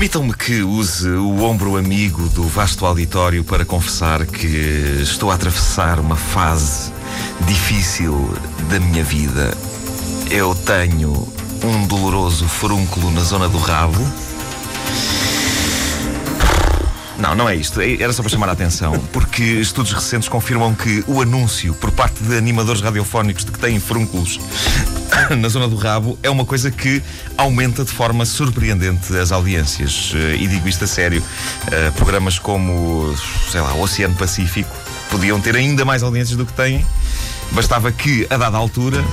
Permitam-me que use o ombro amigo do vasto auditório para confessar que estou a atravessar uma fase difícil da minha vida. Eu tenho um doloroso furúnculo na zona do rabo. Não, não é isto. Era só para chamar a atenção. Porque estudos recentes confirmam que o anúncio por parte de animadores radiofónicos de que têm furúnculos na zona do rabo é uma coisa que aumenta de forma surpreendente as audiências. Eh, e digo isto a sério. Eh, programas como, sei lá, o Oceano Pacífico podiam ter ainda mais audiências do que têm. Bastava que, a dada altura,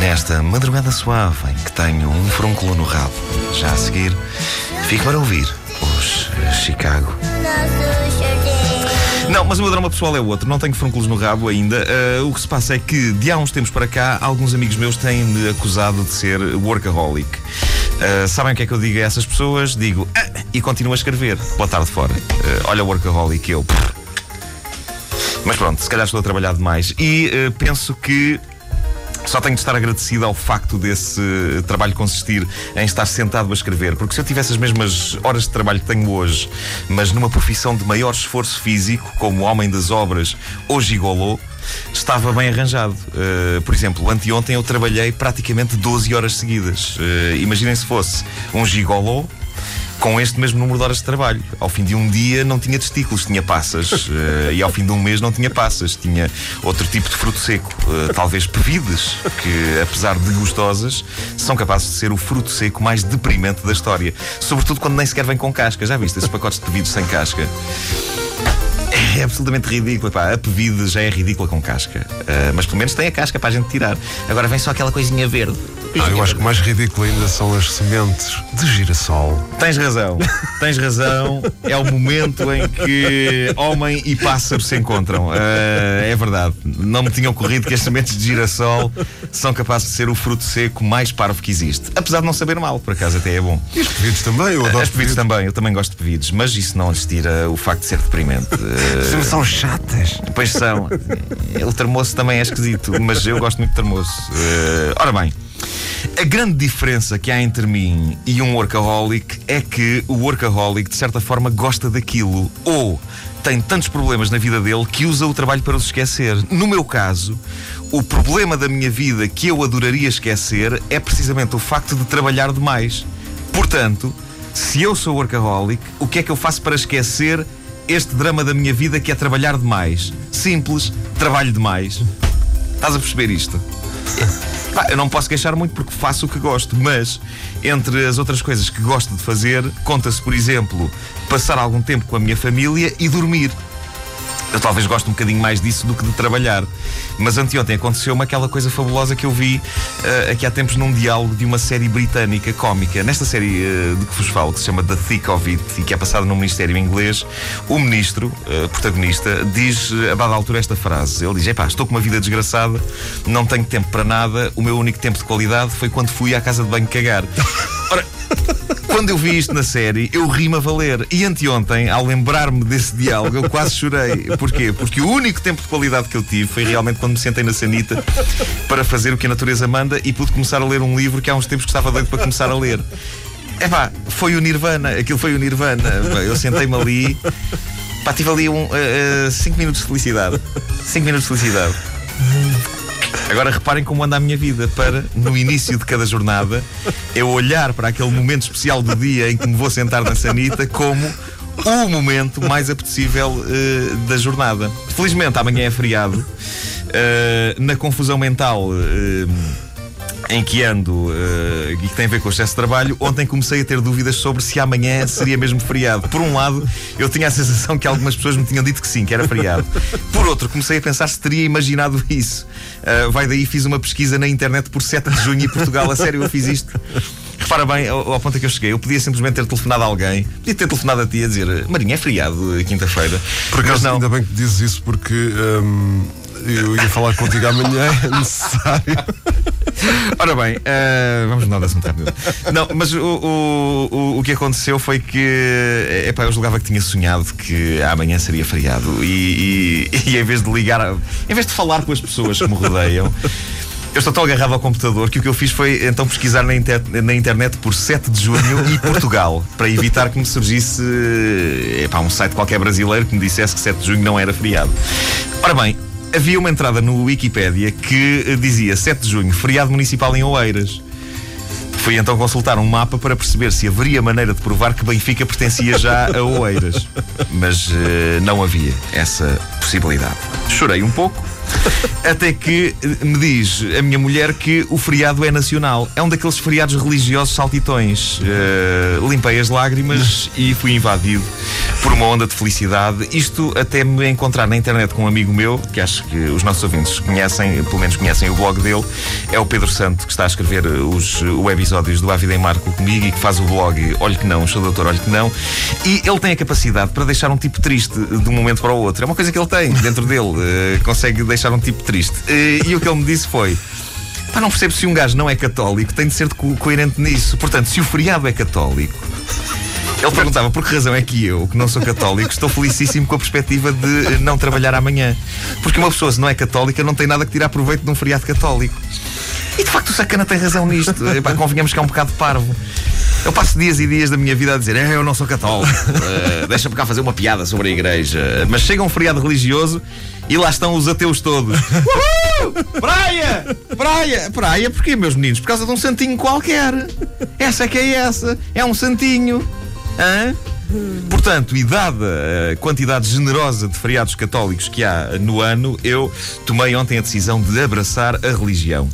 Nesta madrugada suave em que tenho um frúnculo no rabo. Já a seguir, fico para ouvir os Chicago. Nosso jardim. Não, mas o meu drama pessoal é outro. Não tenho frúnculos no rabo ainda. Ah, o que se passa é que, de há uns tempos para cá, alguns amigos meus têm-me acusado de ser workaholic. Ah, sabem o que é que eu digo a essas pessoas? Digo, "Ah", e continuo a escrever. Boa tarde fora. Ah, olha o workaholic, eu. Mas pronto, se calhar estou a trabalhar demais. E ah, penso que só tenho de estar agradecido ao facto desse trabalho consistir em estar sentado a escrever, porque se eu tivesse as mesmas horas de trabalho que tenho hoje, mas numa profissão de maior esforço físico, como homem das obras ou gigolô, estava bem arranjado. Uh, por exemplo, anteontem eu trabalhei praticamente 12 horas seguidas. Uh, imaginem se fosse um gigolô com este mesmo número de horas de trabalho. Ao fim de um dia não tinha testículos, tinha passas. Eh, e ao fim de um mês não tinha passas, tinha outro tipo de fruto seco. Eh, talvez pevides, que apesar de gostosas, são capazes de ser o fruto seco mais deprimente da história. Sobretudo quando nem sequer vem com casca. Já viste esses pacotes de pevidos sem casca? É absolutamente ridículo. Pá, a pevide já é ridícula com casca. Eh, mas pelo menos tem a casca para a gente tirar. Agora vem só aquela coisinha verde. Ah, eu acho que o mais ridículo ainda são as sementes de girassol. Tens razão, tens razão. É o momento em que homem e pássaro se encontram. Ah, é verdade. Não me tinha ocorrido que as sementes de girassol são capazes de ser o fruto seco mais parvo que existe. Apesar de não saber mal, por acaso até é bom. E os pevidos também, eu adoro As pevidos também, eu também gosto de pevidos, mas isso não lhes tira o facto de ser deprimente. Ah, São chatas. Pois são. O termoço também é esquisito, mas eu gosto muito de termoço. Eh, ora bem, a grande diferença que há entre mim e um workaholic é que o workaholic, de certa forma, gosta daquilo. Ou tem tantos problemas na vida dele que usa o trabalho para os esquecer. No meu caso, o problema da minha vida que eu adoraria esquecer é precisamente o facto de trabalhar demais. Portanto, se eu sou workaholic, o que é que eu faço para esquecer este drama da minha vida que é trabalhar demais? Simples, trabalho demais. Estás a perceber isto? Pá, eu não posso queixar muito porque faço o que gosto, mas entre as outras coisas que gosto de fazer, conta-se, por exemplo, passar algum tempo com a minha família e dormir. Eu talvez goste um bocadinho mais disso do que de trabalhar. Mas anteontem aconteceu-me aquela coisa fabulosa que eu vi eh, aqui há tempos num diálogo de uma série britânica cómica. Nesta série eh, de que vos falo, que se chama The Thick of It e que é passada num ministério inglês, o ministro, eh, protagonista, diz a dada altura esta frase. Ele diz: Epá, estou com uma vida desgraçada, não tenho tempo para nada, o meu único tempo de qualidade foi quando fui à casa de banho cagar. Ora, quando eu vi isto na série, eu ri-me a valer. E anteontem, ao lembrar-me desse diálogo, eu quase chorei. Porquê? Porque o único tempo de qualidade que eu tive foi realmente quando me sentei na sanita para fazer o que a natureza manda e pude começar a ler um livro que há uns tempos que estava doido para começar a ler. Epá, foi o Nirvana, aquilo foi o Nirvana. Eu sentei-me ali, pá, tive ali 5 um, uh, uh, cinco minutos de felicidade. 5 minutos de felicidade. Agora reparem como anda a minha vida para, no início de cada jornada, eu olhar para aquele momento especial do dia em que me vou sentar na sanita como o momento mais apetecível eh, da jornada. Felizmente amanhã é feriado. Eh, na confusão mental eh, em que ando eh, e que tem a ver com o excesso de trabalho, ontem comecei a ter dúvidas sobre se amanhã seria mesmo feriado. Por um lado, eu tinha a sensação que algumas pessoas me tinham dito que sim, que era feriado. Por outro, comecei a pensar se teria imaginado isso. Eh, vai daí, fiz uma pesquisa na internet por 7 de junho em Portugal. A sério, eu fiz isto. Repara bem, ao, ao ponto a que eu cheguei, eu podia simplesmente ter telefonado a alguém, podia ter telefonado a ti a dizer Marinha, é feriado, quinta-feira. Por acaso, não. ainda bem que dizes isso, porque hum, Eu ia falar contigo amanhã, é necessário. Ora bem, eh, vamos mudar de assunto. Não, mas o, o, o, que aconteceu foi que epá, eu julgava que tinha sonhado que amanhã seria feriado e, e, e em vez de ligar, em vez de falar com as pessoas que me rodeiam. Eu estou tão agarrado ao computador que o que eu fiz foi então pesquisar na, inter- na internet por 7 de junho e Portugal, para evitar que me surgisse epá, um site qualquer brasileiro que me dissesse que 7 de junho não era feriado. Ora bem, havia uma entrada no Wikipédia que eh, dizia 7 de junho, feriado municipal em Oeiras. Fui então consultar um mapa para perceber se haveria maneira de provar que Benfica pertencia já a Oeiras. Mas eh, não havia essa possibilidade. Chorei um pouco. Até que eh, me diz a minha mulher que o feriado é nacional. É um daqueles feriados religiosos saltitões. Eh, limpei as lágrimas e fui invadido por uma onda de felicidade. Isto até me encontrar na internet com um amigo meu, que acho que os nossos ouvintes conhecem, pelo menos conhecem o blog dele, é o Pedro Santo, que está a escrever os webisódios do A Vida em Marco comigo e que faz o blog Olhe que não, sou doutor, olhe que não. E ele tem a capacidade para deixar um tipo triste de um momento para o outro. É uma coisa que ele tem dentro dele, eh, consegue deixar um tipo triste. Eh, e o que ele me disse foi. Pá, não percebo se um gajo não é católico, tem de ser co- coerente nisso. Portanto, se o feriado é católico, ele perguntava por que razão é que eu, que não sou católico, estou felicíssimo com a perspectiva de não trabalhar amanhã. Porque uma pessoa, se não é católica, não tem nada que tirar proveito de um feriado católico. E de facto o sacana tem razão nisto. Epá, convenhamos que é um bocado parvo. Eu passo dias e dias da minha vida a dizer "Eh, eu não sou católico, eh, deixa-me cá fazer uma piada sobre a igreja. Mas chega um feriado religioso e lá estão os ateus todos. Uhul! Praia! Praia! Praia, porquê, meus meninos? Por causa de um santinho qualquer. Essa é que é essa. É um santinho. Hã? Portanto, e dada a quantidade generosa de feriados católicos que há no ano, eu tomei ontem a decisão de abraçar a religião.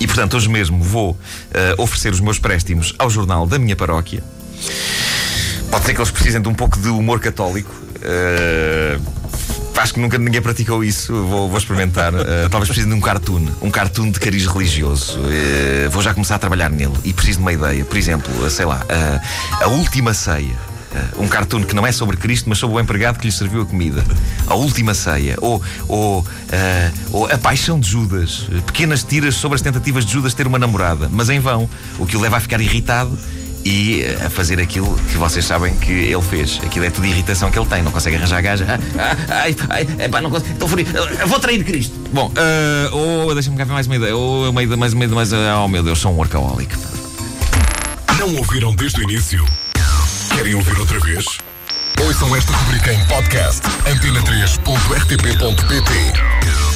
E portanto, hoje mesmo vou eh, oferecer os meus préstimos ao jornal da minha paróquia. Pode ser que eles precisem de um pouco de humor católico. Eh, acho que nunca ninguém praticou isso. Vou, vou experimentar. Eh, talvez precise de um cartoon. Um cartoon de cariz religioso. Eh, vou já começar a trabalhar nele. E preciso de uma ideia. Por exemplo, eh, sei lá, eh, a última ceia. Eh, Um cartoon que não é sobre Cristo, mas sobre o empregado que lhe serviu a comida. A última ceia. Ou, ou, eh, ou a paixão de Judas. Pequenas tiras sobre as tentativas de Judas ter uma namorada, mas em vão. O que o leva a ficar irritado e a fazer aquilo que vocês sabem que ele fez. Aquilo é tudo irritação que ele tem, não consegue arranjar gaja. Ah, ah, ai, ai, epá, não consigo, estou furido. Eu Vou trair Cristo. Bom, eh, ou deixa-me cá ver mais uma ideia. Ou uma ideia, mais uma ideia, mais. Oh meu Deus, sou um workaholic. Não ouviram desde o início? Querem ouvir outra vez? Ouçam esta rubrica em podcast antena3.rtp.pt